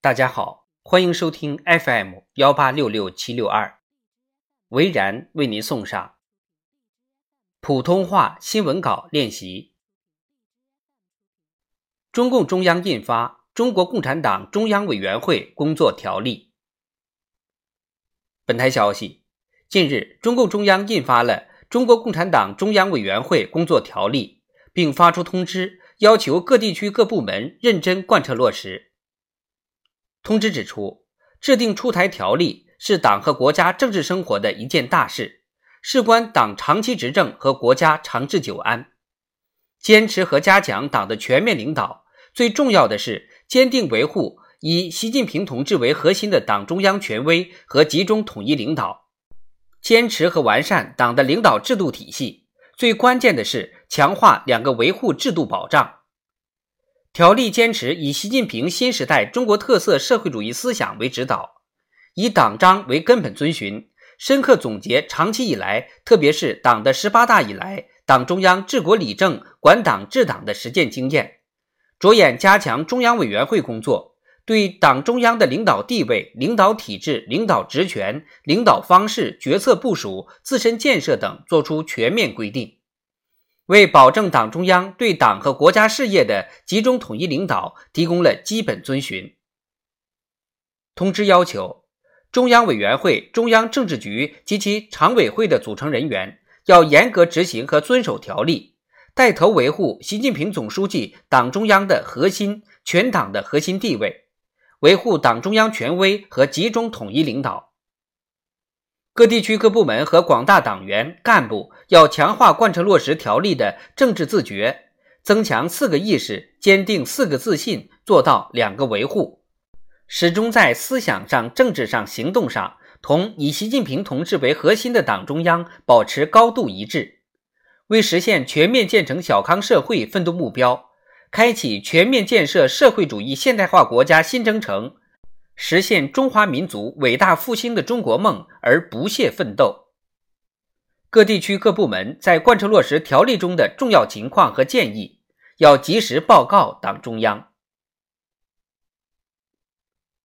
大家好，欢迎收听 FM 幺八六六七六二，维然为您送上普通话新闻稿练习。中共中央印发《中国共产党中央委员会工作条例》。本台消息，近日，中共中央印发了《中国共产党中央委员会工作条例》，并发出通知，要求各地区各部门认真贯彻落实。通知指出，制定出台条例是党和国家政治生活的一件大事，事关党长期执政和国家长治久安。坚持和加强党的全面领导，最重要的是坚定维护以习近平同志为核心的党中央权威和集中统一领导。坚持和完善党的领导制度体系，最关键的是强化两个维护制度保障。条例坚持以习近平新时代中国特色社会主义思想为指导，以党章为根本遵循，深刻总结长期以来，特别是党的十八大以来，党中央治国理政、管党治党的实践经验，着眼加强中央委员会工作，对党中央的领导地位、领导体制、领导职权、领导方式、决策部署、自身建设等作出全面规定。为保证党中央对党和国家事业的集中统一领导提供了基本遵循。通知要求，中央委员会、中央政治局及其常委会的组成人员要严格执行和遵守条例，带头维护习近平总书记党中央的核心、全党的核心地位，维护党中央权威和集中统一领导。各地区各部门和广大党员干部要强化贯彻落实条例的政治自觉，增强四个意识，坚定四个自信，做到两个维护，始终在思想上、政治上、行动上同以习近平同志为核心的党中央保持高度一致，为实现全面建成小康社会奋斗目标，开启全面建设社会主义现代化国家新征程。实现中华民族伟大复兴的中国梦而不懈奋斗。各地区各部门在贯彻落实条例中的重要情况和建议，要及时报告党中央。